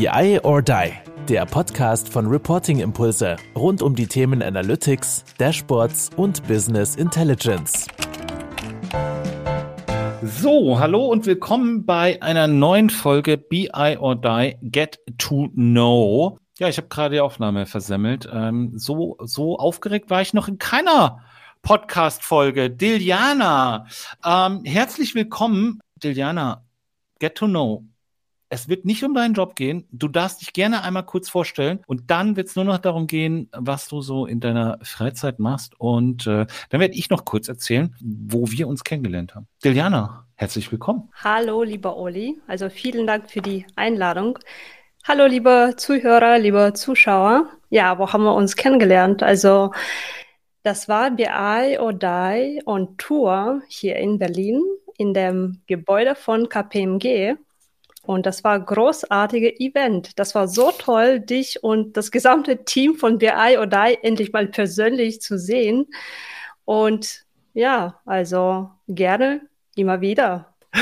BI or Die, der Podcast von Reporting Impulse rund um die Themen Analytics, Dashboards und Business Intelligence. So, hallo und willkommen bei einer neuen Folge BI or Die Get to Know. Ja, ich habe gerade die Aufnahme versemmelt. Ähm, so, so aufgeregt war ich noch in keiner Podcast-Folge. Diliana, ähm, herzlich willkommen. Diliana, Get to Know es wird nicht um deinen Job gehen. Du darfst dich gerne einmal kurz vorstellen und dann wird es nur noch darum gehen, was du so in deiner Freizeit machst. Und äh, dann werde ich noch kurz erzählen, wo wir uns kennengelernt haben. Diliana, herzlich willkommen. Hallo, lieber Oli. Also vielen Dank für die Einladung. Hallo, liebe Zuhörer, liebe Zuschauer. Ja, wo haben wir uns kennengelernt? Also das war BI Die on Tour hier in Berlin in dem Gebäude von KPMG. Und das war ein großartiges Event. Das war so toll, dich und das gesamte Team von BI oder endlich mal persönlich zu sehen. Und ja, also gerne immer wieder.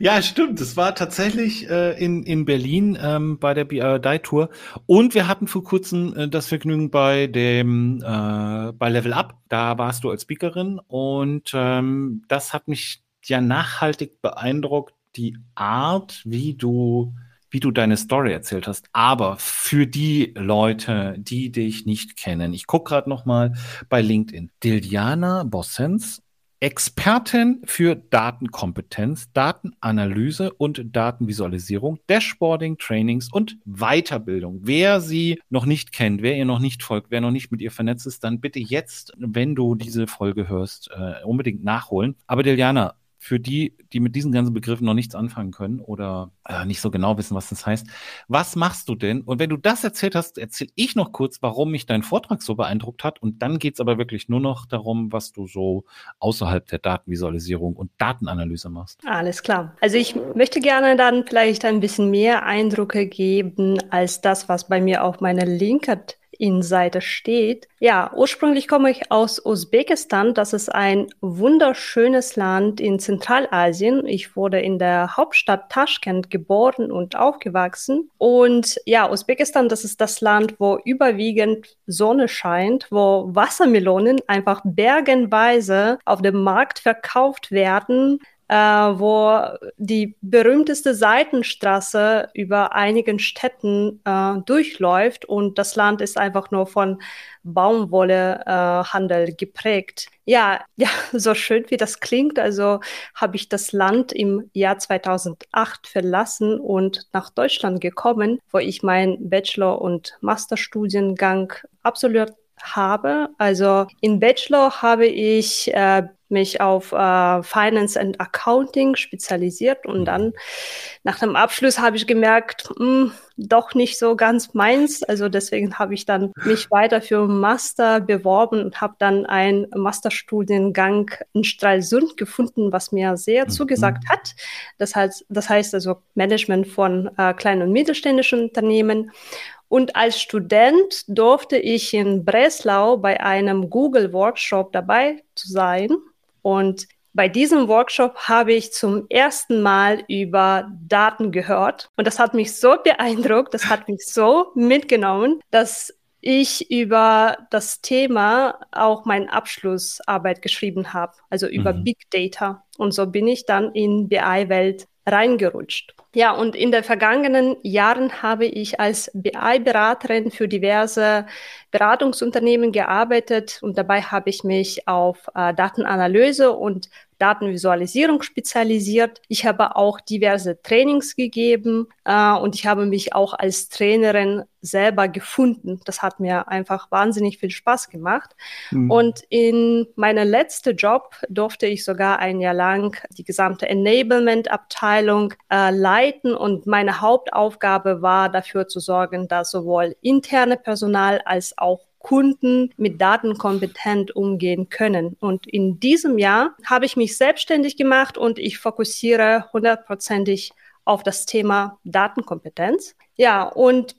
Ja, stimmt. Es war tatsächlich äh, in, in Berlin ähm, bei der BI Tour. Und wir hatten vor kurzem äh, das Vergnügen bei dem äh, bei Level Up. Da warst du als Speakerin und ähm, das hat mich ja nachhaltig beeindruckt, die Art, wie du, wie du deine Story erzählt hast. Aber für die Leute, die dich nicht kennen, ich gucke gerade noch mal bei LinkedIn. Diliana Bossens, Expertin für Datenkompetenz, Datenanalyse und Datenvisualisierung, Dashboarding, Trainings und Weiterbildung. Wer sie noch nicht kennt, wer ihr noch nicht folgt, wer noch nicht mit ihr vernetzt ist, dann bitte jetzt, wenn du diese Folge hörst, äh, unbedingt nachholen. Aber Diliana, für die, die mit diesen ganzen Begriffen noch nichts anfangen können oder äh, nicht so genau wissen, was das heißt. Was machst du denn? Und wenn du das erzählt hast, erzähle ich noch kurz, warum mich dein Vortrag so beeindruckt hat. Und dann geht es aber wirklich nur noch darum, was du so außerhalb der Datenvisualisierung und Datenanalyse machst. Alles klar. Also ich möchte gerne dann vielleicht ein bisschen mehr Eindrücke geben als das, was bei mir auf meiner LinkedIn Seite steht. Ja, ursprünglich komme ich aus Usbekistan. Das ist ein wunderschönes Land in Zentralasien. Ich wurde in der Hauptstadt Taschkent geboren und aufgewachsen. Und ja, Usbekistan, das ist das Land, wo überwiegend Sonne scheint, wo Wassermelonen einfach bergenweise auf dem Markt verkauft werden äh, wo die berühmteste Seitenstraße über einigen Städten äh, durchläuft und das Land ist einfach nur von Baumwollehandel äh, geprägt. Ja, ja, so schön wie das klingt, also habe ich das Land im Jahr 2008 verlassen und nach Deutschland gekommen, wo ich meinen Bachelor- und Masterstudiengang absolviert habe. Also im Bachelor habe ich äh, mich auf äh, Finance and Accounting spezialisiert und dann nach dem Abschluss habe ich gemerkt, mh, hm, doch nicht so ganz meins. Also deswegen habe ich dann mich weiter für Master beworben und habe dann einen Masterstudiengang in Stralsund gefunden, was mir sehr mhm. zugesagt hat. Das heißt, das heißt also Management von äh, kleinen und mittelständischen Unternehmen. Und als Student durfte ich in Breslau bei einem Google-Workshop dabei sein. Und bei diesem Workshop habe ich zum ersten Mal über Daten gehört. Und das hat mich so beeindruckt, das hat mich so mitgenommen, dass ich über das Thema auch meine Abschlussarbeit geschrieben habe, also über mhm. Big Data. Und so bin ich dann in BI-Welt reingerutscht. Ja, und in den vergangenen Jahren habe ich als BI-Beraterin für diverse Beratungsunternehmen gearbeitet und dabei habe ich mich auf äh, Datenanalyse und Datenvisualisierung spezialisiert. Ich habe auch diverse Trainings gegeben äh, und ich habe mich auch als Trainerin selber gefunden. Das hat mir einfach wahnsinnig viel Spaß gemacht. Mhm. Und in meinem letzten Job durfte ich sogar ein Jahr lang die gesamte Enablement-Abteilung äh, leiten und meine Hauptaufgabe war dafür zu sorgen, dass sowohl interne Personal als auch Kunden mit Daten kompetent umgehen können. Und in diesem Jahr habe ich mich selbstständig gemacht und ich fokussiere hundertprozentig auf das Thema Datenkompetenz. Ja, und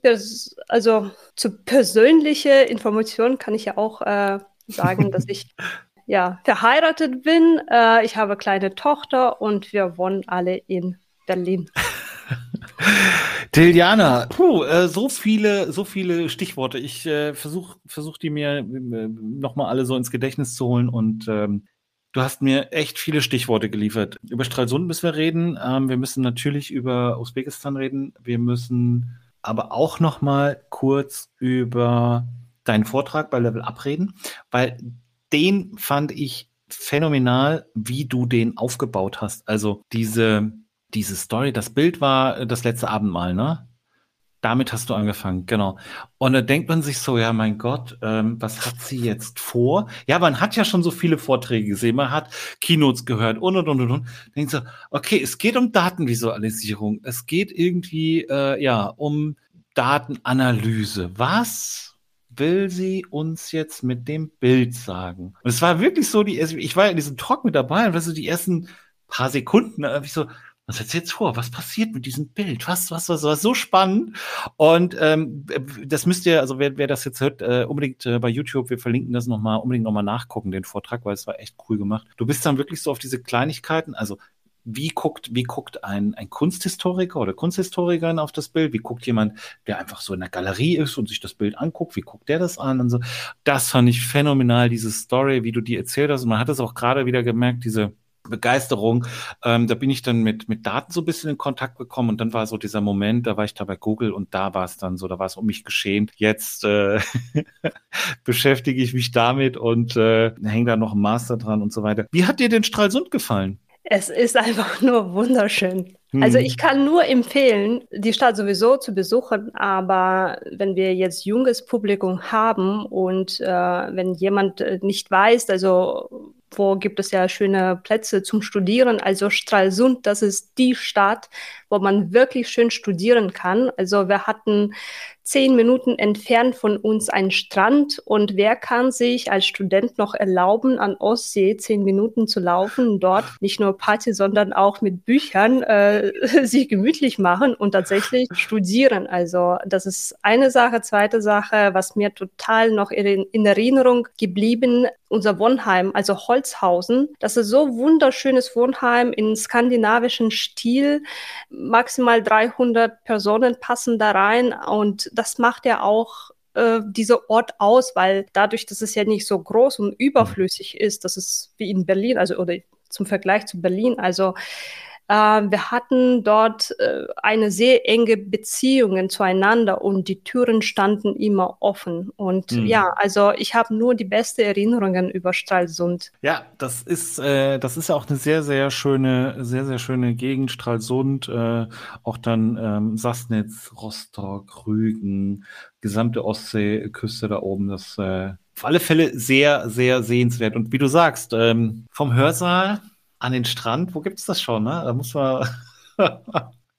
also zu persönliche Informationen kann ich ja auch äh, sagen, dass ich ja verheiratet bin. Äh, ich habe eine kleine Tochter und wir wohnen alle in Berlin. Tiljana, puh, äh, so viele, so viele Stichworte. Ich äh, versuche versuch die mir äh, nochmal alle so ins Gedächtnis zu holen und ähm, du hast mir echt viele Stichworte geliefert. Über Stralsund müssen wir reden. Ähm, wir müssen natürlich über Usbekistan reden. Wir müssen aber auch nochmal kurz über deinen Vortrag bei Level Up reden, weil den fand ich phänomenal, wie du den aufgebaut hast. Also diese diese Story, das Bild war äh, das letzte Abendmahl, ne? Damit hast du angefangen, genau. Und da denkt man sich so, ja, mein Gott, ähm, was hat sie jetzt vor? Ja, man hat ja schon so viele Vorträge gesehen, man hat Keynotes gehört und und und und und. Denkt so, okay, es geht um Datenvisualisierung, es geht irgendwie äh, ja um Datenanalyse. Was will sie uns jetzt mit dem Bild sagen? Und es war wirklich so, die, ich war ja in diesem Talk mit dabei und weißt du, die ersten paar Sekunden, ich so, was jetzt jetzt vor? Was passiert mit diesem Bild? Was, was, was, was so spannend? Und ähm, das müsst ihr, also wer, wer das jetzt hört, äh, unbedingt äh, bei YouTube, wir verlinken das nochmal, unbedingt nochmal nachgucken, den Vortrag, weil es war echt cool gemacht. Du bist dann wirklich so auf diese Kleinigkeiten, also wie guckt, wie guckt ein, ein Kunsthistoriker oder Kunsthistorikerin auf das Bild? Wie guckt jemand, der einfach so in der Galerie ist und sich das Bild anguckt? Wie guckt der das an? Und so. Das fand ich phänomenal, diese Story, wie du die erzählt hast. Und man hat es auch gerade wieder gemerkt, diese, Begeisterung. Ähm, da bin ich dann mit, mit Daten so ein bisschen in Kontakt gekommen und dann war so dieser Moment, da war ich da bei Google und da war es dann so, da war es um mich geschehen. Jetzt äh, beschäftige ich mich damit und äh, hänge da noch ein Master dran und so weiter. Wie hat dir denn Stralsund gefallen? Es ist einfach nur wunderschön. Hm. Also ich kann nur empfehlen, die Stadt sowieso zu besuchen, aber wenn wir jetzt junges Publikum haben und äh, wenn jemand äh, nicht weiß, also wo gibt es ja schöne Plätze zum Studieren. Also Stralsund, das ist die Stadt, wo man wirklich schön studieren kann. Also wir hatten zehn Minuten entfernt von uns einen Strand und wer kann sich als Student noch erlauben, an Ostsee zehn Minuten zu laufen, dort nicht nur Party, sondern auch mit Büchern äh, sich gemütlich machen und tatsächlich studieren. Also das ist eine Sache. Zweite Sache, was mir total noch in Erinnerung geblieben, unser Wohnheim, also Holzhausen. Das ist so wunderschönes Wohnheim in skandinavischen Stil maximal 300 Personen passen da rein und das macht ja auch äh, dieser Ort aus, weil dadurch, dass es ja nicht so groß und überflüssig ist, das ist wie in Berlin, also oder zum Vergleich zu Berlin, also wir hatten dort äh, eine sehr enge Beziehung zueinander und die Türen standen immer offen. Und mhm. ja, also ich habe nur die beste Erinnerungen über Stralsund. Ja, das ist, äh, das ist ja auch eine sehr, sehr schöne, sehr, sehr schöne Gegend, Stralsund, äh, auch dann ähm, Sassnitz, Rostock, Rügen, gesamte Ostseeküste da oben. Das äh, auf alle Fälle sehr, sehr sehenswert. Und wie du sagst, ähm, vom Hörsaal an den Strand, wo gibt es das schon? Ne? Da muss man,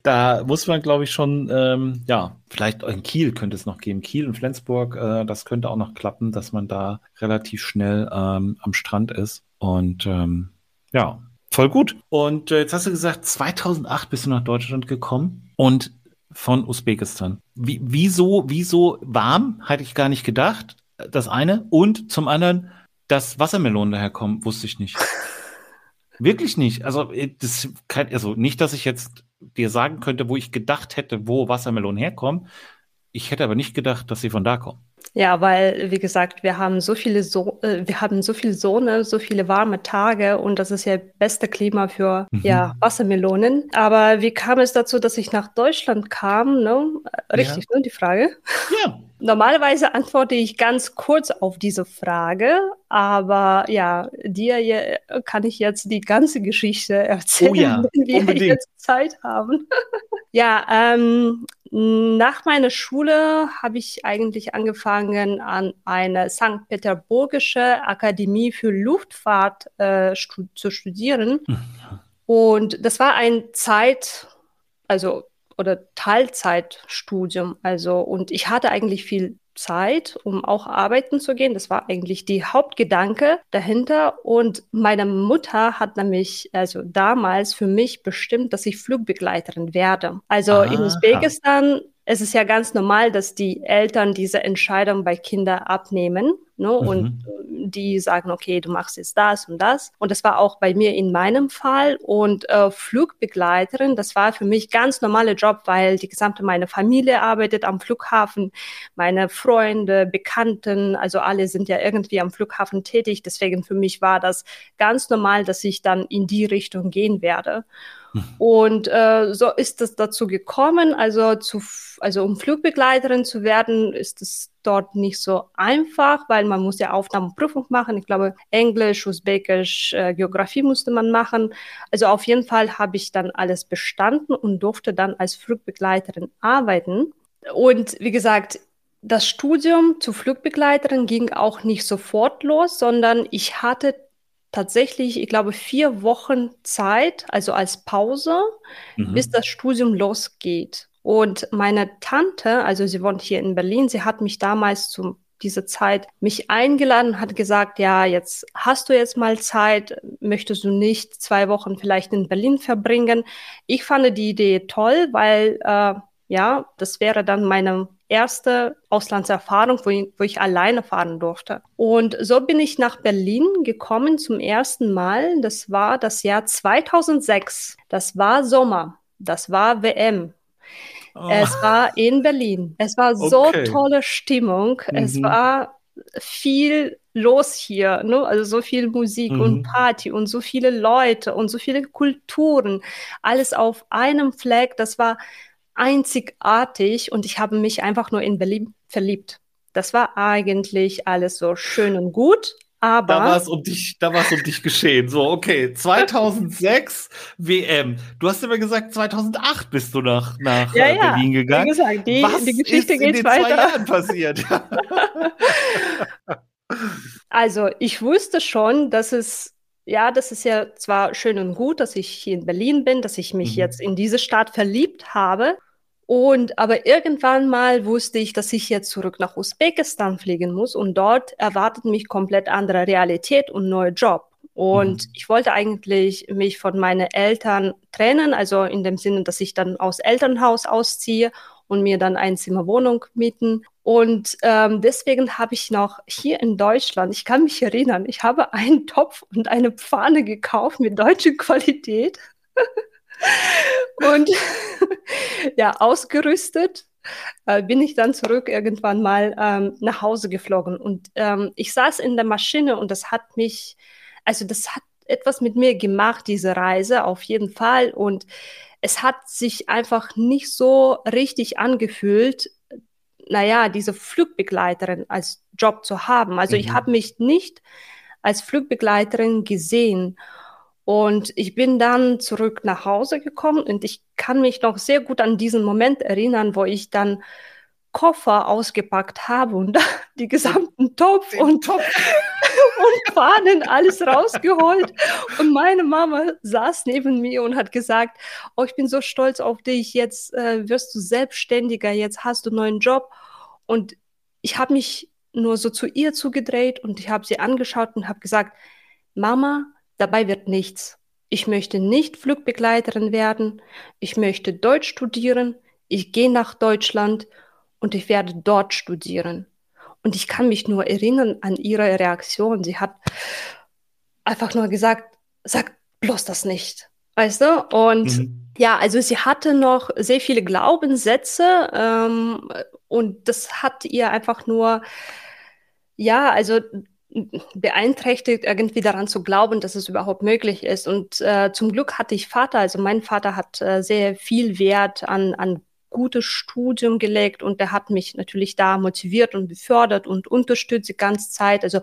da muss man, glaube ich, schon, ähm, ja, vielleicht in Kiel könnte es noch geben. Kiel und Flensburg, äh, das könnte auch noch klappen, dass man da relativ schnell ähm, am Strand ist. Und ähm, ja, voll gut. Und äh, jetzt hast du gesagt, 2008 bist du nach Deutschland gekommen und von Usbekistan. Wie, wieso, wieso warm? Hätte ich gar nicht gedacht. Das eine. Und zum anderen, dass Wassermelonen daherkommen, wusste ich nicht. Wirklich nicht. Also, äh, das kann, also nicht, dass ich jetzt dir sagen könnte, wo ich gedacht hätte, wo Wassermelonen herkommen. Ich hätte aber nicht gedacht, dass sie von da kommen. Ja, weil, wie gesagt, wir haben so viele so äh, wir haben so viel Sonne, so viele warme Tage und das ist ja beste Klima für mhm. ja, Wassermelonen. Aber wie kam es dazu, dass ich nach Deutschland kam? Ne? Richtig, ja. ne, die Frage? Ja. Normalerweise antworte ich ganz kurz auf diese Frage, aber ja, dir kann ich jetzt die ganze Geschichte erzählen, oh ja, wenn wir unbedingt. jetzt Zeit haben. ja, ähm, nach meiner Schule habe ich eigentlich angefangen, an eine St. Peterburgische Akademie für Luftfahrt äh, stu zu studieren. Mhm. Und das war ein Zeit, also oder Teilzeitstudium. Also, und ich hatte eigentlich viel Zeit, um auch arbeiten zu gehen. Das war eigentlich die Hauptgedanke dahinter. Und meine Mutter hat nämlich also damals für mich bestimmt, dass ich Flugbegleiterin werde. Also Aha. in Usbekistan es ist ja ganz normal, dass die Eltern diese Entscheidung bei Kindern abnehmen ne? Mhm. und die sagen, okay, du machst jetzt das und das. Und das war auch bei mir in meinem Fall. Und äh, Flugbegleiterin, das war für mich ganz normaler Job, weil die gesamte meine Familie arbeitet am Flughafen, meine Freunde, Bekannten, also alle sind ja irgendwie am Flughafen tätig. Deswegen für mich war das ganz normal, dass ich dann in die Richtung gehen werde. Und äh, so ist es dazu gekommen. Also, zu, also um Flugbegleiterin zu werden, ist es dort nicht so einfach, weil man muss ja Aufnahmeprüfung machen. Ich glaube, Englisch, Usbekisch, äh, Geografie musste man machen. Also auf jeden Fall habe ich dann alles bestanden und durfte dann als Flugbegleiterin arbeiten. Und wie gesagt, das Studium zur Flugbegleiterin ging auch nicht sofort los, sondern ich hatte tatsächlich, ich glaube, vier Wochen Zeit, also als Pause, mhm. bis das Studium losgeht. Und meine Tante, also sie wohnt hier in Berlin, sie hat mich damals zu dieser Zeit mich eingeladen, hat gesagt, ja, jetzt hast du jetzt mal Zeit, möchtest du nicht zwei Wochen vielleicht in Berlin verbringen? Ich fand die Idee toll, weil äh, ja, das wäre dann meine erste Auslandserfahrung, wo ich, wo ich alleine fahren durfte. Und so bin ich nach Berlin gekommen zum ersten Mal. Das war das Jahr 2006. Das war Sommer. Das war WM. Oh. Es war in Berlin. Es war so okay. tolle Stimmung. Mhm. Es war viel los hier, ne? also so viel Musik mhm. und Party und so viele Leute und so viele Kulturen, alles auf einem Fleck. Das war einzigartig und ich habe mich einfach nur in Berlin verliebt. Das war eigentlich alles so schön und gut, aber da war es um dich, da war es um dich geschehen. So, okay, 2006 WM. Du hast immer gesagt, 2008 bist du nach, nach ja, äh, ja. Berlin gegangen. Wie gesagt, die, Was die Geschichte ist geht in den weiter. Zwei Jahren passiert. also, ich wusste schon, dass es ja, das ist ja zwar schön und gut, dass ich hier in Berlin bin, dass ich mich mhm. jetzt in diese Stadt verliebt habe. Und aber irgendwann mal wusste ich, dass ich jetzt zurück nach Usbekistan fliegen muss und dort erwartet mich komplett andere Realität und neuer Job. Und mhm. ich wollte eigentlich mich von meinen Eltern trennen, also in dem Sinne, dass ich dann aus Elternhaus ausziehe und mir dann eine Zimmerwohnung mieten. Und ähm, deswegen habe ich noch hier in Deutschland, ich kann mich erinnern, ich habe einen Topf und eine Pfanne gekauft mit deutscher Qualität. und ja, ausgerüstet äh, bin ich dann zurück irgendwann mal ähm, nach Hause geflogen. Und ähm, ich saß in der Maschine und das hat mich, also das hat etwas mit mir gemacht, diese Reise auf jeden Fall. Und es hat sich einfach nicht so richtig angefühlt, naja, diese Flugbegleiterin als Job zu haben. Also mhm. ich habe mich nicht als Flugbegleiterin gesehen. Und ich bin dann zurück nach Hause gekommen und ich kann mich noch sehr gut an diesen Moment erinnern, wo ich dann Koffer ausgepackt habe und die gesamten Topf und, Topf. und Fahnen alles rausgeholt. Und meine Mama saß neben mir und hat gesagt, oh, ich bin so stolz auf dich, jetzt äh, wirst du selbstständiger, jetzt hast du einen neuen Job. Und ich habe mich nur so zu ihr zugedreht und ich habe sie angeschaut und habe gesagt, Mama, Dabei wird nichts. Ich möchte nicht Flugbegleiterin werden. Ich möchte Deutsch studieren. Ich gehe nach Deutschland und ich werde dort studieren. Und ich kann mich nur erinnern an ihre Reaktion. Sie hat einfach nur gesagt, sag bloß das nicht. Weißt du? Und mhm. ja, also sie hatte noch sehr viele Glaubenssätze ähm, und das hat ihr einfach nur, ja, also beeinträchtigt, irgendwie daran zu glauben, dass es überhaupt möglich ist. Und äh, zum Glück hatte ich Vater, also mein Vater hat äh, sehr viel Wert an, an gutes Studium gelegt und der hat mich natürlich da motiviert und befördert und unterstützt die ganze Zeit. Also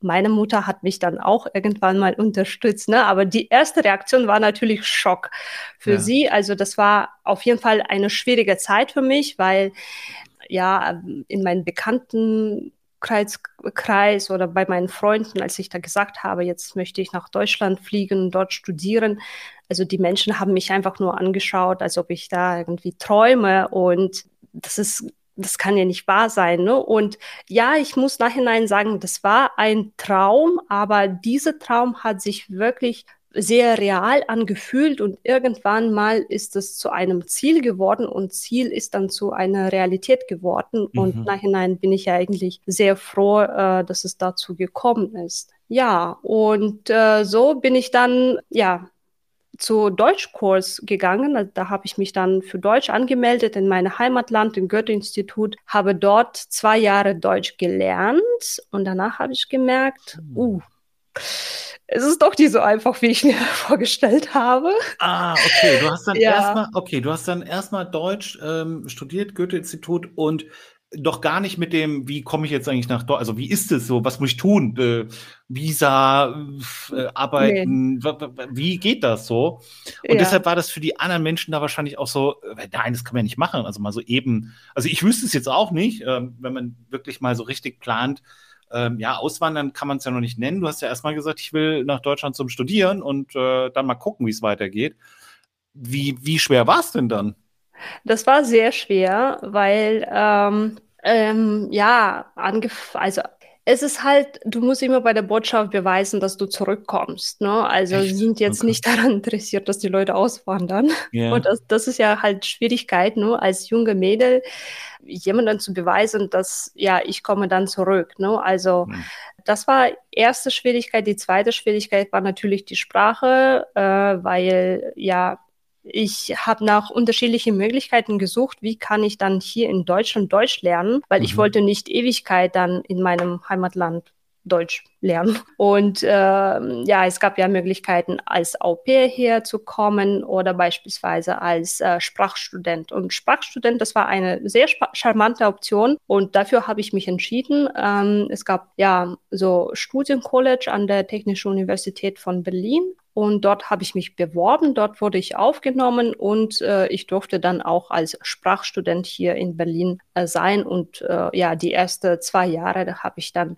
meine Mutter hat mich dann auch irgendwann mal unterstützt, ne? Aber die erste Reaktion war natürlich Schock für ja. sie. Also das war auf jeden Fall eine schwierige Zeit für mich, weil ja in meinen Bekannten Kreis, Kreis oder bei meinen Freunden, als ich da gesagt habe, jetzt möchte ich nach Deutschland fliegen dort studieren. Also die Menschen haben mich einfach nur angeschaut, als ob ich da irgendwie träume und das ist das kann ja nicht wahr sein. Ne? Und ja, ich muss nachhinein sagen, das war ein Traum, aber dieser Traum hat sich wirklich sehr real angefühlt und irgendwann mal ist es zu einem Ziel geworden und Ziel ist dann zu einer Realität geworden. Mhm. Und nachhinein bin ich ja eigentlich sehr froh, äh, dass es dazu gekommen ist. Ja, und äh, so bin ich dann, ja, zu Deutschkurs gegangen. Also da habe ich mich dann für Deutsch angemeldet in mein Heimatland, im Goethe-Institut, habe dort zwei Jahre Deutsch gelernt und danach habe ich gemerkt, hm. uh, es ist doch nicht so einfach, wie ich mir vorgestellt habe. Ah, okay. Du hast dann ja. erstmal, okay, du hast dann erstmal Deutsch ähm, studiert, Goethe-Institut und doch gar nicht mit dem, wie komme ich jetzt eigentlich nach Deutschland, also wie ist es so, was muss ich tun, äh, Visa, äh, arbeiten, nee. wie geht das so? Und ja. deshalb war das für die anderen Menschen da wahrscheinlich auch so, äh, nein, das kann man ja nicht machen, also mal so eben, also ich wüsste es jetzt auch nicht, äh, wenn man wirklich mal so richtig plant, ähm, ja, auswandern kann man es ja noch nicht nennen. Du hast ja erstmal gesagt, ich will nach Deutschland zum Studieren und äh, dann mal gucken, wie es weitergeht. Wie, wie schwer war es denn dann? Das war sehr schwer, weil ähm, ähm, ja, also es ist halt, du musst immer bei der Botschaft beweisen, dass du zurückkommst. Ne? Also Echt? sind jetzt okay. nicht daran interessiert, dass die Leute auswandern. Yeah. Und das, das ist ja halt Schwierigkeit, ne? als junge Mädel jemandem zu beweisen, dass ja, ich komme dann zurück. Ne? Also hm. das war erste Schwierigkeit. Die zweite Schwierigkeit war natürlich die Sprache, äh, weil ja ich habe nach unterschiedlichen Möglichkeiten gesucht, wie kann ich dann hier in Deutschland Deutsch lernen, weil mhm. ich wollte nicht Ewigkeit dann in meinem Heimatland Deutsch lernen. Und äh, ja, es gab ja Möglichkeiten, als Au pair herzukommen oder beispielsweise als äh, Sprachstudent. Und Sprachstudent, das war eine sehr charmante Option und dafür habe ich mich entschieden. Ähm, es gab ja so Studiencollege an der Technischen Universität von Berlin und dort habe ich mich beworben, dort wurde ich aufgenommen und äh, ich durfte dann auch als Sprachstudent hier in Berlin äh, sein. Und äh, ja, die ersten zwei Jahre habe ich dann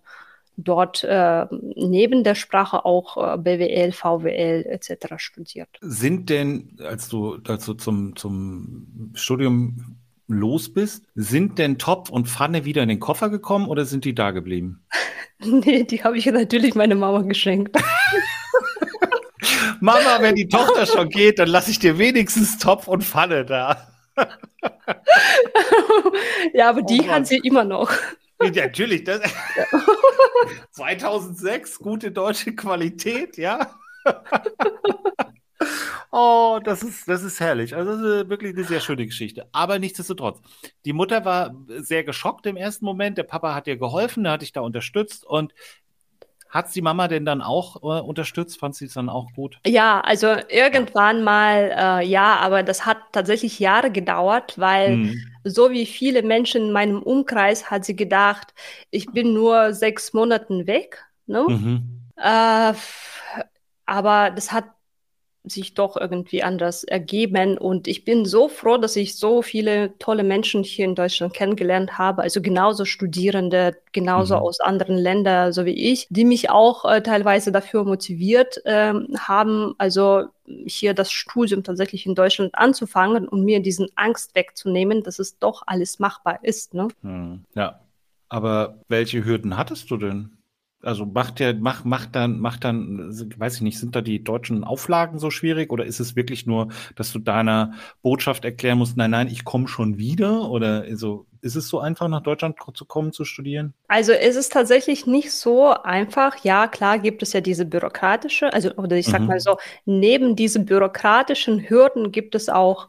dort äh, neben der Sprache auch äh, BWL, VWL etc. studiert. Sind denn, als du dazu zum, zum Studium los bist, sind denn Topf und Pfanne wieder in den Koffer gekommen oder sind die da geblieben? nee, die habe ich natürlich meiner Mama geschenkt. Mama, wenn die Tochter schon geht, dann lasse ich dir wenigstens Topf und Pfanne da. ja, aber die oh hat sie immer noch. Ja, natürlich. Das, 2006, gute deutsche Qualität, ja. Oh, das ist, das ist herrlich. Also das ist wirklich eine sehr schöne Geschichte. Aber nichtsdestotrotz, die Mutter war sehr geschockt im ersten Moment. Der Papa hat ihr geholfen, hat dich da unterstützt. Und hat die Mama denn dann auch äh, unterstützt? Fand sie es dann auch gut? Ja, also irgendwann mal äh, ja, aber das hat tatsächlich Jahre gedauert, weil mhm. so wie viele Menschen in meinem Umkreis hat sie gedacht, ich bin nur sechs Monaten weg. Ne? Mhm. Äh, aber das hat sich doch irgendwie anders ergeben. Und ich bin so froh, dass ich so viele tolle Menschen hier in Deutschland kennengelernt habe. Also genauso Studierende, genauso mhm. aus anderen Ländern, so wie ich, die mich auch äh, teilweise dafür motiviert äh, haben, also hier das Studium tatsächlich in Deutschland anzufangen und mir diesen Angst wegzunehmen, dass es doch alles machbar ist. Ne? Mhm. Ja. Aber welche Hürden hattest du denn? Also macht der, macht, macht dann, macht dann, weiß ich nicht, sind da die deutschen Auflagen so schwierig oder ist es wirklich nur, dass du deiner Botschaft erklären musst, nein, nein, ich komme schon wieder? Oder also, ist es so einfach, nach Deutschland zu kommen, zu studieren? Also ist es tatsächlich nicht so einfach. Ja, klar gibt es ja diese bürokratische, also oder ich sag mhm. mal so, neben diesen bürokratischen Hürden gibt es auch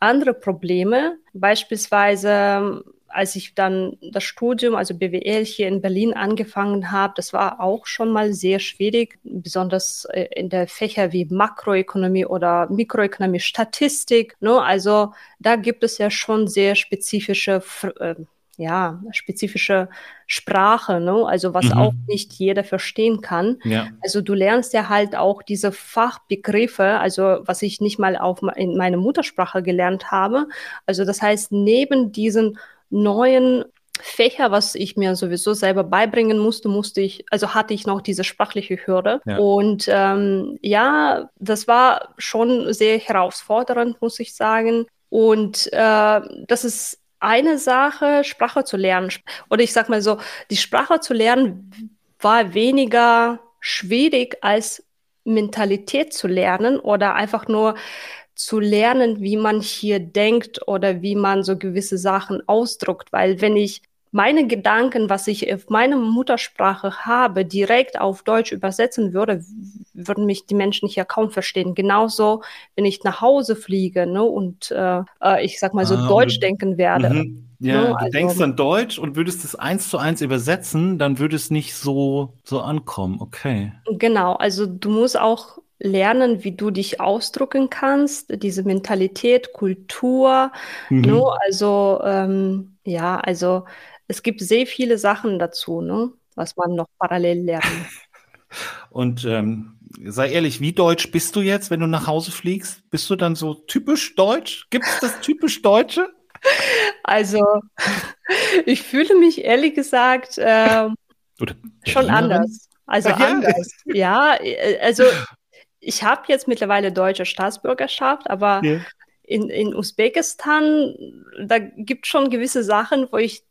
andere Probleme. Beispielsweise als ich dann das Studium, also BWL hier in Berlin angefangen habe, das war auch schon mal sehr schwierig, besonders äh, in der Fächer wie Makroökonomie oder Mikroökonomie, Statistik. Ne? Also da gibt es ja schon sehr spezifische äh, ja, spezifische Sprache, ne? also was mhm. auch nicht jeder verstehen kann. Ja. Also du lernst ja halt auch diese Fachbegriffe, also was ich nicht mal auf in meiner Muttersprache gelernt habe. Also das heißt, neben diesen neuen Fächer, was ich mir sowieso selber beibringen musste, musste ich, also hatte ich noch diese sprachliche Hürde. Ja. Und ähm, ja, das war schon sehr herausfordernd, muss ich sagen. Und äh, das ist eine Sache, Sprache zu lernen. Oder ich sag mal so, die Sprache zu lernen war weniger schwierig als Mentalität zu lernen oder einfach nur zu lernen, wie man hier denkt oder wie man so gewisse Sachen ausdruckt. Weil wenn ich meine Gedanken, was ich auf meiner Muttersprache habe, direkt auf Deutsch übersetzen würde, würden mich die Menschen hier kaum verstehen. Genauso, wenn ich nach Hause fliege ne, und äh, äh ich sag mal so ah, Deutsch denken werde. Mhm. Ja, ne, du also, denkst dann Deutsch und würdest es eins zu eins übersetzen, dann würde es nicht so, so ankommen. Okay. Genau, also du musst auch lernen, wie du dich ausdrücken kannst, diese Mentalität, Kultur. Mhm. Ne? Also ähm, ja, also es gibt sehr viele Sachen dazu, ne? was man noch parallel lernen. Und ähm, sei ehrlich, wie deutsch bist du jetzt, wenn du nach Hause fliegst? Bist du dann so typisch deutsch? Gibt es das typisch Deutsche? Also, ich fühle mich ehrlich gesagt äh, schon anders. Also ja. anders. Ja, äh, also ich habe jetzt mittlerweile deutsche Staatsbürgerschaft, aber ja. in, in Usbekistan, da gibt es schon gewisse Sachen, wo ich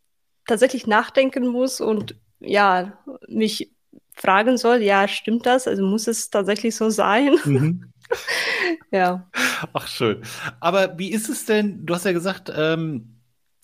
tatsächlich nachdenken muss und ja, mich fragen soll, ja, stimmt das? Also muss es tatsächlich so sein? Mhm. ja. Ach, schön. Aber wie ist es denn, du hast ja gesagt, ähm,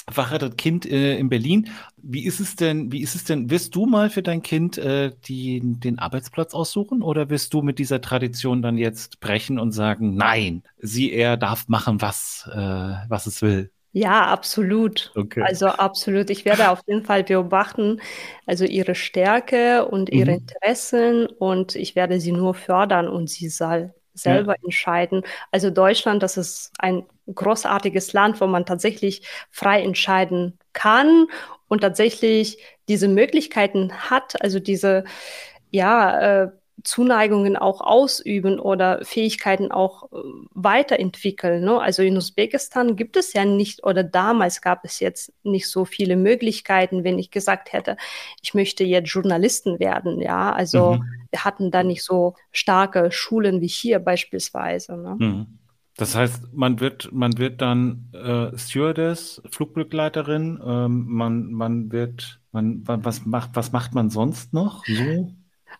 verheiratetes Kind äh, in Berlin. Wie ist es denn, wie ist es denn, wirst du mal für dein Kind äh, die, den Arbeitsplatz aussuchen oder wirst du mit dieser Tradition dann jetzt brechen und sagen, nein, sie, er darf machen, was, äh, was es will? Ja, absolut. Okay. Also absolut. Ich werde auf jeden Fall beobachten, also ihre Stärke und ihre mhm. Interessen und ich werde sie nur fördern und sie soll selber ja. entscheiden. Also Deutschland, das ist ein großartiges Land, wo man tatsächlich frei entscheiden kann und tatsächlich diese Möglichkeiten hat, also diese ja, äh, Zuneigungen auch ausüben oder Fähigkeiten auch äh, weiterentwickeln. Ne? Also in Usbekistan gibt es ja nicht oder damals gab es jetzt nicht so viele Möglichkeiten, wenn ich gesagt hätte, ich möchte jetzt Journalisten werden. Ja, also mhm. wir hatten da nicht so starke Schulen wie hier beispielsweise. Ne? Mhm. Das heißt, man wird, man wird dann äh, Stewardess, Flugbegleiterin, ähm, man, man wird, man, was macht, was macht man sonst noch so?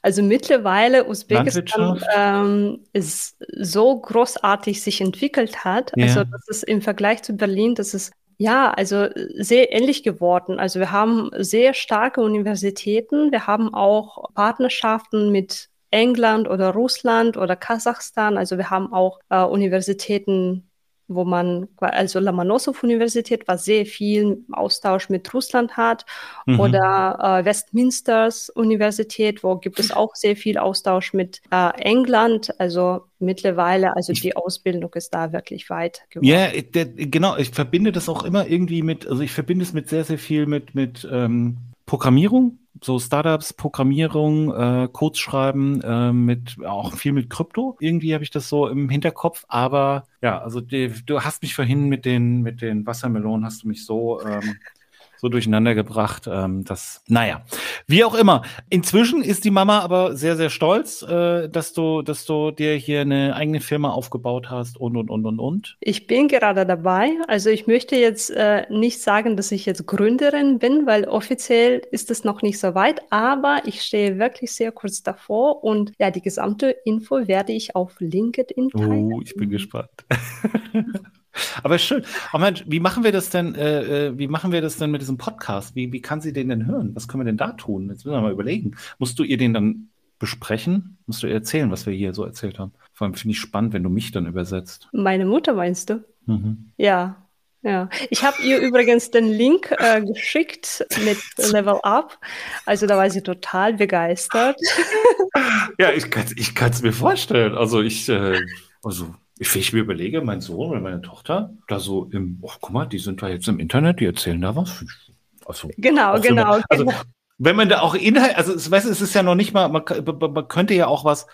Also mittlerweile Usbekistan ähm, ist so großartig sich entwickelt hat. Ja. Also das ist im Vergleich zu Berlin, das ist ja, also sehr ähnlich geworden. Also wir haben sehr starke Universitäten. Wir haben auch Partnerschaften mit England oder Russland oder Kasachstan. Also wir haben auch äh, Universitäten wo man, also Lomonossow-Universität, was sehr viel Austausch mit Russland hat, mhm. oder äh, Westminsters Universität, wo gibt es auch sehr viel Austausch mit äh, England. Also mittlerweile, also die Ausbildung ist da wirklich weit geworden. Ja, der, genau. Ich verbinde das auch immer irgendwie mit, also ich verbinde es mit sehr, sehr viel mit, mit ähm, Programmierung so Startups, Programmierung, äh, Codes schreiben, äh, mit auch viel mit Krypto. Irgendwie habe ich das so im Hinterkopf, aber ja, also die, du hast mich vorhin mit den mit den Wassermelonen hast du mich so ähm, so durcheinander gebracht. Ähm, das, naja, wie auch immer. Inzwischen ist die Mama aber sehr, sehr stolz, äh, dass du, dass du dir hier eine eigene Firma aufgebaut hast und und und und und. Ich bin gerade dabei. Also ich möchte jetzt äh, nicht sagen, dass ich jetzt Gründerin bin, weil offiziell ist es noch nicht so weit, aber ich stehe wirklich sehr kurz davor und ja, die gesamte Info werde ich auf LinkedIn teilen. Oh, ich bin gespannt. Aber schön. Oh Mensch, wie machen wir das denn, äh, äh, wie machen wir das denn mit diesem Podcast? Wie, wie kann sie den denn hören? Was können wir denn da tun? Jetzt müssen wir mal überlegen. Musst du ihr den dann besprechen? Musst du ihr erzählen, was wir hier so erzählt haben? Vor allem finde ich spannend, wenn du mich dann übersetzt. Meine Mutter meinst du? Mhm. Ja. Ja, ich habe ihr übrigens den Link äh, geschickt mit Level Up. Also da war sie total begeistert. ja, ich kann es ich mir vorstellen. Also ich, äh, also wenn ich mir überlege, mein Sohn oder meine Tochter, da so im, oh, guck mal, die sind da jetzt im Internet, die erzählen da was. Also, genau, genau. Man, also, genau. wenn man da auch Inhalt, also es, weißt, es ist ja noch nicht mal, man, man könnte ja auch was,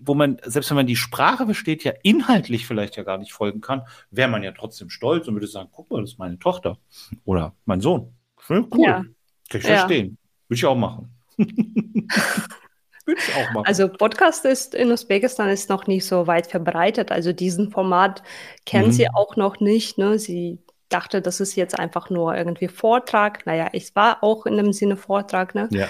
wo man, selbst wenn man die Sprache versteht, ja inhaltlich vielleicht ja gar nicht folgen kann, wäre man ja trotzdem stolz und würde sagen, guck mal, das ist meine Tochter oder mein Sohn. Cool. Ja. Kann ich ja. verstehen. Würde ich auch machen. Würde ich auch machen. Also Podcast ist in Usbekistan ist noch nicht so weit verbreitet. Also diesen Format kennen mhm. sie auch noch nicht. Ne? Sie dachte, das ist jetzt einfach nur irgendwie Vortrag. Naja, ich war auch in dem Sinne Vortrag. Ne? Ja.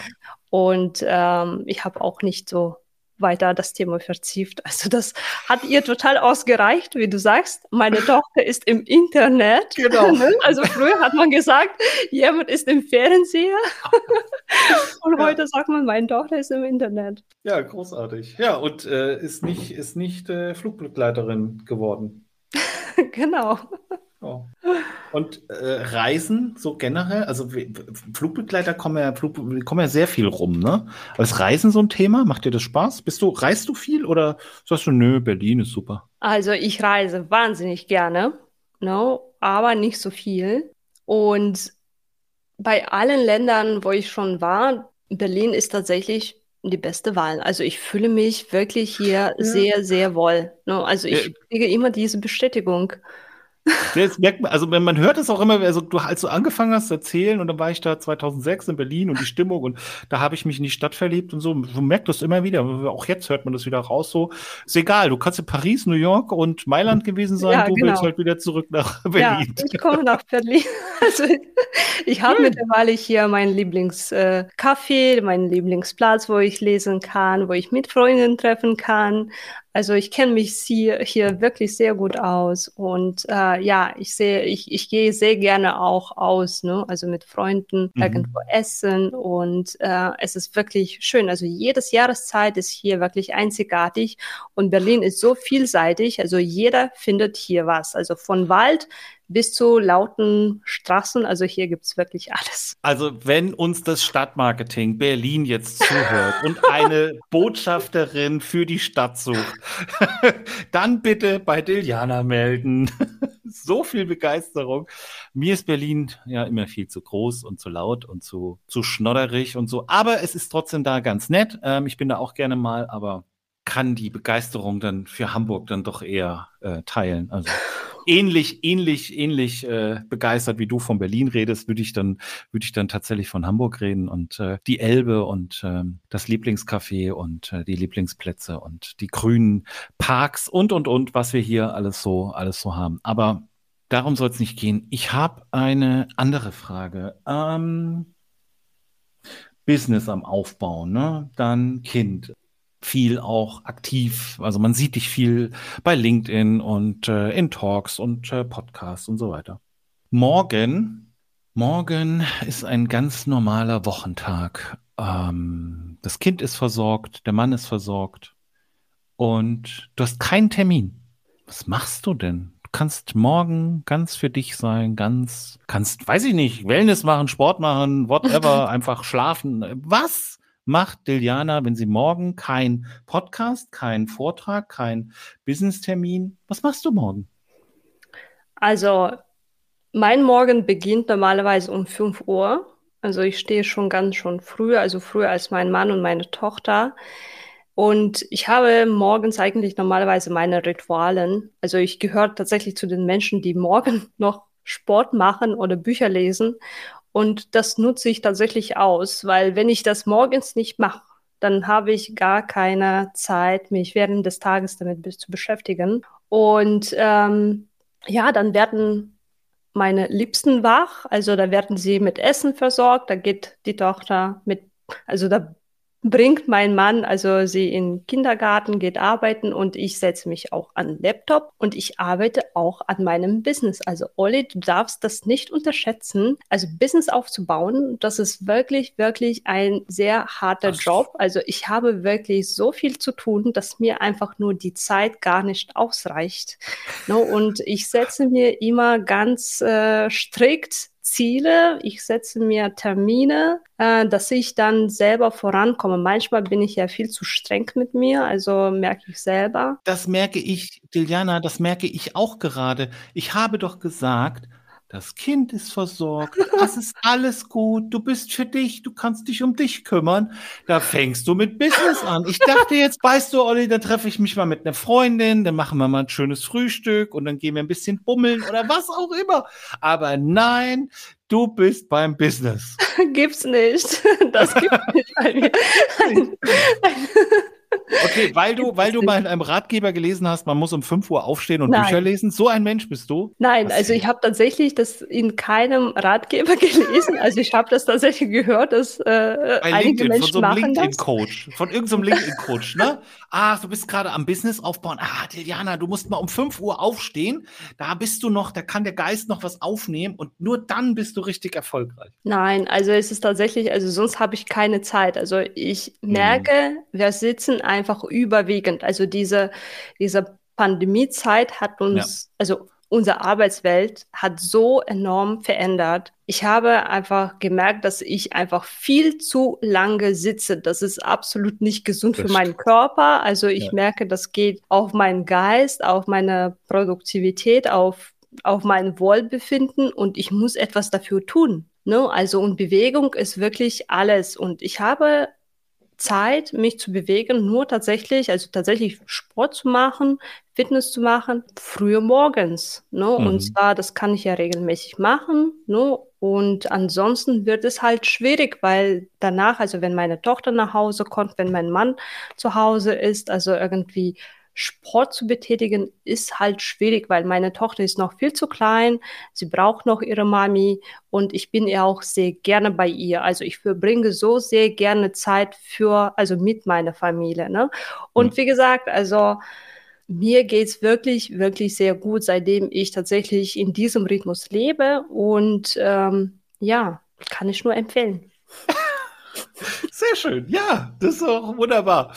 Und ähm, ich habe auch nicht so weiter das Thema vertieft. Also das hat ihr total ausgereicht, wie du sagst. Meine Tochter ist im Internet. Genau. Also früher hat man gesagt, jemand ist im Fernseher. und ja. heute sagt man, meine Tochter ist im Internet. Ja, großartig. Ja, und äh, ist nicht, ist nicht äh, Flugbegleiterin geworden. genau. Und äh, Reisen so generell, also Flugbegleiter kommen ja, Flug, kommen ja sehr viel rum, ne? Aber ist Reisen so ein Thema? Macht dir das Spaß? Bist du, reist du viel oder sagst du, nö, Berlin ist super? Also ich reise wahnsinnig gerne, no, aber nicht so viel. Und bei allen Ländern, wo ich schon war, Berlin ist tatsächlich die beste Wahl. Also ich fühle mich wirklich hier ja. sehr, sehr wohl. No, also ich kriege immer diese Bestätigung. Das merkt man, also man hört es auch immer, also du, als du angefangen hast zu erzählen und dann war ich da 2006 in Berlin und die Stimmung und da habe ich mich in die Stadt verliebt und so. Du merkst das immer wieder. Auch jetzt hört man das wieder raus. So ist egal. Du kannst in Paris, New York und Mailand gewesen sein. Ja, du genau. willst halt wieder zurück nach Berlin. Ja, ich komme nach Berlin. Also ich habe mittlerweile hier meinen Lieblingscafé, äh, meinen Lieblingsplatz, wo ich lesen kann, wo ich mit Freunden treffen kann. Also ich kenne mich hier, hier wirklich sehr gut aus und äh, ja, ich sehe, ich, ich gehe sehr gerne auch aus, ne? also mit Freunden mhm. irgendwo essen und äh, es ist wirklich schön. Also jedes Jahreszeit ist hier wirklich einzigartig und Berlin ist so vielseitig, also jeder findet hier was. Also von Wald bis zu lauten Straßen. Also hier gibt es wirklich alles. Also wenn uns das Stadtmarketing Berlin jetzt zuhört und eine Botschafterin für die Stadt sucht, dann bitte bei Diljana melden. so viel Begeisterung. Mir ist Berlin ja immer viel zu groß und zu laut und zu, zu schnodderig und so. Aber es ist trotzdem da ganz nett. Ähm, ich bin da auch gerne mal, aber kann die Begeisterung dann für Hamburg dann doch eher äh, teilen. Also ähnlich, ähnlich, ähnlich äh, begeistert, wie du von Berlin redest, würde ich dann, würde ich dann tatsächlich von Hamburg reden und äh, die Elbe und äh, das Lieblingscafé und äh, die Lieblingsplätze und die grünen Parks und und und, was wir hier alles so, alles so haben. Aber darum soll es nicht gehen. Ich habe eine andere Frage. Ähm, Business am Aufbau, ne? Dann Kind viel auch aktiv. Also man sieht dich viel bei LinkedIn und äh, in Talks und äh, Podcasts und so weiter. Morgen, morgen ist ein ganz normaler Wochentag. Ähm, das Kind ist versorgt, der Mann ist versorgt und du hast keinen Termin. Was machst du denn? Du kannst morgen ganz für dich sein, ganz, kannst, weiß ich nicht, Wellness machen, Sport machen, whatever, einfach schlafen. Was? Macht Diljana, wenn sie morgen kein Podcast, kein Vortrag, kein Business-Termin? Was machst du morgen? Also, mein Morgen beginnt normalerweise um 5 Uhr. Also ich stehe schon ganz schon früh, also früher als mein Mann und meine Tochter. Und ich habe morgens eigentlich normalerweise meine Ritualen. Also ich gehöre tatsächlich zu den Menschen, die morgen noch Sport machen oder Bücher lesen. Und das nutze ich tatsächlich aus, weil wenn ich das morgens nicht mache, dann habe ich gar keine Zeit, mich während des Tages damit zu beschäftigen. Und ähm, ja, dann werden meine Liebsten wach, also da werden sie mit Essen versorgt, da geht die Tochter mit, also da bringt mein Mann also sie in den Kindergarten, geht arbeiten und ich setze mich auch an den Laptop und ich arbeite auch an meinem Business. Also Olli, du darfst das nicht unterschätzen. Also Business aufzubauen, das ist wirklich, wirklich ein sehr harter Ach. Job. Also ich habe wirklich so viel zu tun, dass mir einfach nur die Zeit gar nicht ausreicht. No, und ich setze mir immer ganz äh, strikt Ziele, ich setze mir Termine, äh, dass ich dann selber vorankomme. Manchmal bin ich ja viel zu streng mit mir, also merke ich selber. Das merke ich, Diljana, das merke ich auch gerade. Ich habe doch gesagt, das Kind ist versorgt, das ist alles gut, du bist für dich, du kannst dich um dich kümmern. Da fängst du mit Business an. Ich dachte, jetzt weißt du, Olli, dann treffe ich mich mal mit einer Freundin, dann machen wir mal ein schönes Frühstück und dann gehen wir ein bisschen bummeln oder was auch immer. Aber nein, du bist beim Business. Gibt's nicht. Das gibt's nicht bei mir. Okay, weil du, weil du mal in einem Ratgeber gelesen hast, man muss um 5 Uhr aufstehen und Nein. Bücher lesen. So ein Mensch bist du? Nein, Was? also ich habe tatsächlich das in keinem Ratgeber gelesen. Also ich habe das tatsächlich gehört, dass äh, Bei einige LinkedIn, von Menschen so einem. LinkedIn-Coach. Von irgendeinem LinkedIn-Coach, ne? Ah, du bist gerade am Business aufbauen. Ah, Diana, du musst mal um 5 Uhr aufstehen. Da bist du noch, da kann der Geist noch was aufnehmen und nur dann bist du richtig erfolgreich. Nein, also es ist tatsächlich, also sonst habe ich keine Zeit. Also ich Mhm. merke, wir sitzen einfach überwiegend. Also diese, diese Pandemiezeit hat uns, also unsere Arbeitswelt hat so enorm verändert. Ich habe einfach gemerkt, dass ich einfach viel zu lange sitze. Das ist absolut nicht gesund Das für meinen Körper. Also ich Ja. merke, das geht auf meinen Geist, auf meine Produktivität, auf, auf mein Wohlbefinden und ich muss etwas dafür tun. Ne? Also und Bewegung ist wirklich alles. Und ich habe Zeit, mich zu bewegen, nur tatsächlich, also tatsächlich Sport zu machen, Fitness zu machen, früher morgens. Ne? Mhm. Und zwar, das kann ich ja regelmäßig machen. Ne? Und ansonsten wird es halt schwierig, weil danach, also wenn meine Tochter nach Hause kommt, wenn mein Mann zu Hause ist, also irgendwie Sport zu betätigen, ist halt schwierig, weil meine Tochter ist noch viel zu klein, sie braucht noch ihre Mami und ich bin ja auch sehr gerne bei ihr. Also ich verbringe so sehr gerne Zeit für, also mit meiner Familie. Ne? Und Mhm. wie gesagt, also mir geht's wirklich, wirklich sehr gut, seitdem ich tatsächlich in diesem Rhythmus lebe und ähm, ja, kann ich nur empfehlen. Sehr schön. Ja, das ist auch wunderbar.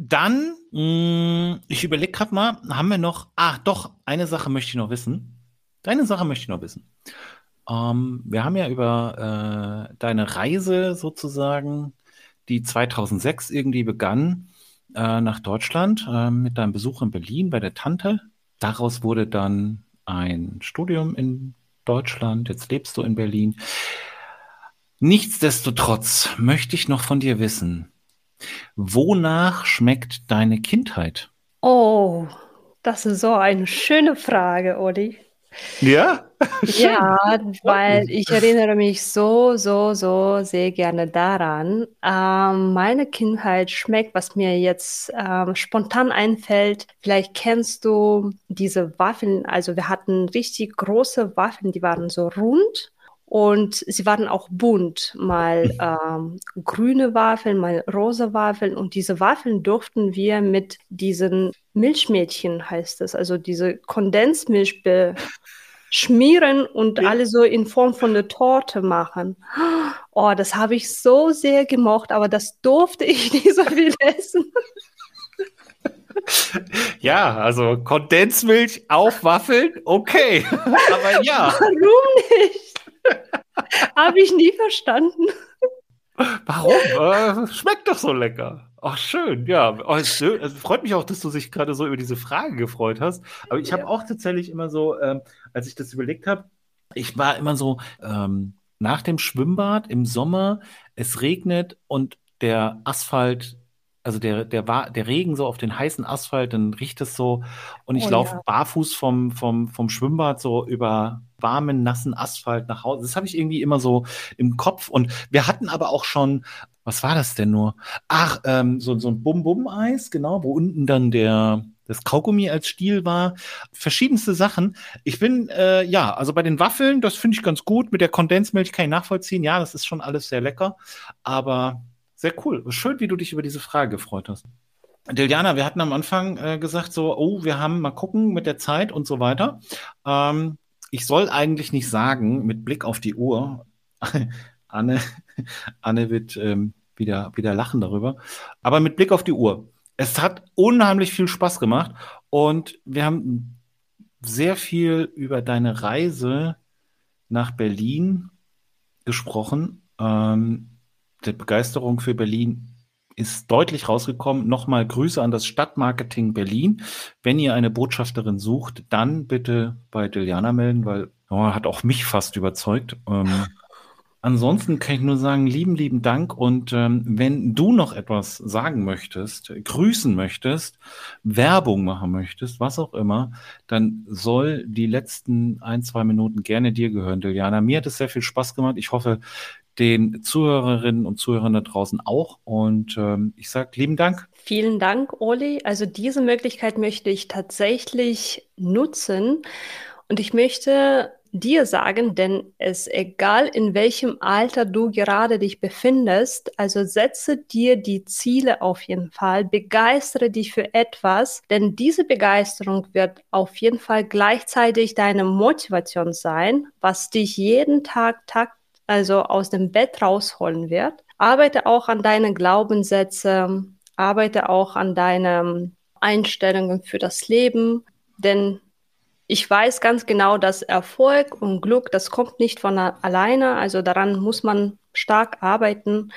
Dann, mh, ich überlege gerade mal, haben wir noch, ah, doch, eine Sache möchte ich noch wissen. Deine Sache möchte ich noch wissen. Ähm, wir haben ja über äh, deine Reise sozusagen, die 2006 irgendwie begann, äh, nach Deutschland äh, mit deinem Besuch in Berlin bei der Tante. Daraus wurde dann ein Studium in Deutschland. Jetzt lebst du in Berlin. Nichtsdestotrotz möchte ich noch von dir wissen, wonach schmeckt deine Kindheit? Oh, das ist so eine schöne Frage, Uli. Ja? Ja, weil ich erinnere mich so, so, so sehr gerne daran. Ähm, meine Kindheit schmeckt, was mir jetzt ähm, spontan einfällt. Vielleicht kennst du diese Waffeln. Also wir hatten richtig große Waffeln, die waren so rund. Und sie waren auch bunt, mal ähm, grüne Waffeln, mal rosa Waffeln. Und diese Waffeln durften wir mit diesen Milchmädchen, heißt es, also diese Kondensmilch schmieren und alle so in Form von einer Torte machen. Oh, das habe ich so sehr gemocht, aber das durfte ich nicht so viel essen. Ja, also Kondensmilch auf Waffeln, okay. Aber ja, Warum nicht? Habe ich nie verstanden. warum? Äh, schmeckt doch so lecker. Ach, schön, ja. Oh, es schön. Es freut mich auch, dass du dich gerade so über diese Frage gefreut hast. Aber ich habe Ja. auch tatsächlich immer so, ähm, als ich das überlegt habe, ich war immer so, ähm, nach dem Schwimmbad im Sommer, es regnet und der Asphalt, also der, der, der Regen so auf den heißen Asphalt, dann riecht es so und ich Oh laufe ja. barfuß vom, vom, vom Schwimmbad so über warmen, nassen Asphalt nach Hause. Das habe ich irgendwie immer so im Kopf. Und wir hatten aber auch schon, was war das denn nur? Ach, ähm, so, so ein Bum-Bum-Eis, genau, wo unten dann der, das Kaugummi als Stiel war. Verschiedenste Sachen. Ich bin, äh, ja, also bei den Waffeln, das finde ich ganz gut. Mit der Kondensmilch kann ich nachvollziehen. Ja, das ist schon alles sehr lecker. Aber sehr cool. Schön, wie du dich über diese Frage gefreut hast. Diliana, wir hatten am Anfang äh, gesagt, so, oh, wir haben mal gucken mit der Zeit und so weiter. Ähm, ich soll eigentlich nicht sagen, mit Blick auf die Uhr, Anne, Anne wird ähm, wieder, wieder lachen darüber, aber mit Blick auf die Uhr. Es hat unheimlich viel Spaß gemacht und wir haben sehr viel über deine Reise nach Berlin gesprochen. Ähm, die Begeisterung für Berlin ist deutlich rausgekommen. Nochmal Grüße an das Stadtmarketing Berlin. Wenn ihr eine Botschafterin sucht, dann bitte bei Diliana melden, weil oh, hat auch mich fast überzeugt. Ähm, ansonsten kann ich nur sagen, lieben, lieben Dank. Und ähm, wenn du noch etwas sagen möchtest, grüßen möchtest, Werbung machen möchtest, was auch immer, dann soll die letzten ein, zwei Minuten gerne dir gehören, Diliana. Mir hat es sehr viel Spaß gemacht. Ich hoffe, den Zuhörerinnen und Zuhörern da draußen auch. Und ähm, ich sage lieben Dank. Vielen Dank, Oli. Also diese Möglichkeit möchte ich tatsächlich nutzen. Und ich möchte dir sagen, denn es egal in welchem Alter du gerade dich befindest, also setze dir die Ziele auf jeden Fall, begeistere dich für etwas, denn diese Begeisterung wird auf jeden Fall gleichzeitig deine Motivation sein, was dich jeden Tag, Tag also aus dem Bett rausholen wird. Arbeite auch an deinen Glaubenssätzen, arbeite auch an deinen Einstellungen für das Leben, denn ich weiß ganz genau, dass Erfolg und Glück, das kommt nicht von alleine. Also daran muss man stark arbeiten.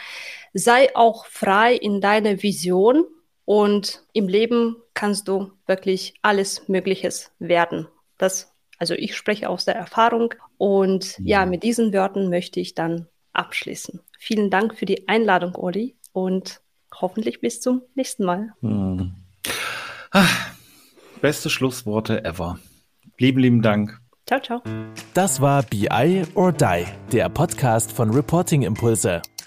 Sei auch frei in deiner Vision und im Leben kannst du wirklich alles Mögliches werden. Das, also ich spreche aus der Erfahrung und ja, ja mit diesen Worten möchte ich dann abschließen. Vielen Dank für die Einladung, Uli, und hoffentlich bis zum nächsten Mal. Hm. Ach, beste Schlussworte ever. Lieben, lieben Dank. Ciao, ciao. Das war BI or Die, der Podcast von Reporting Impulse.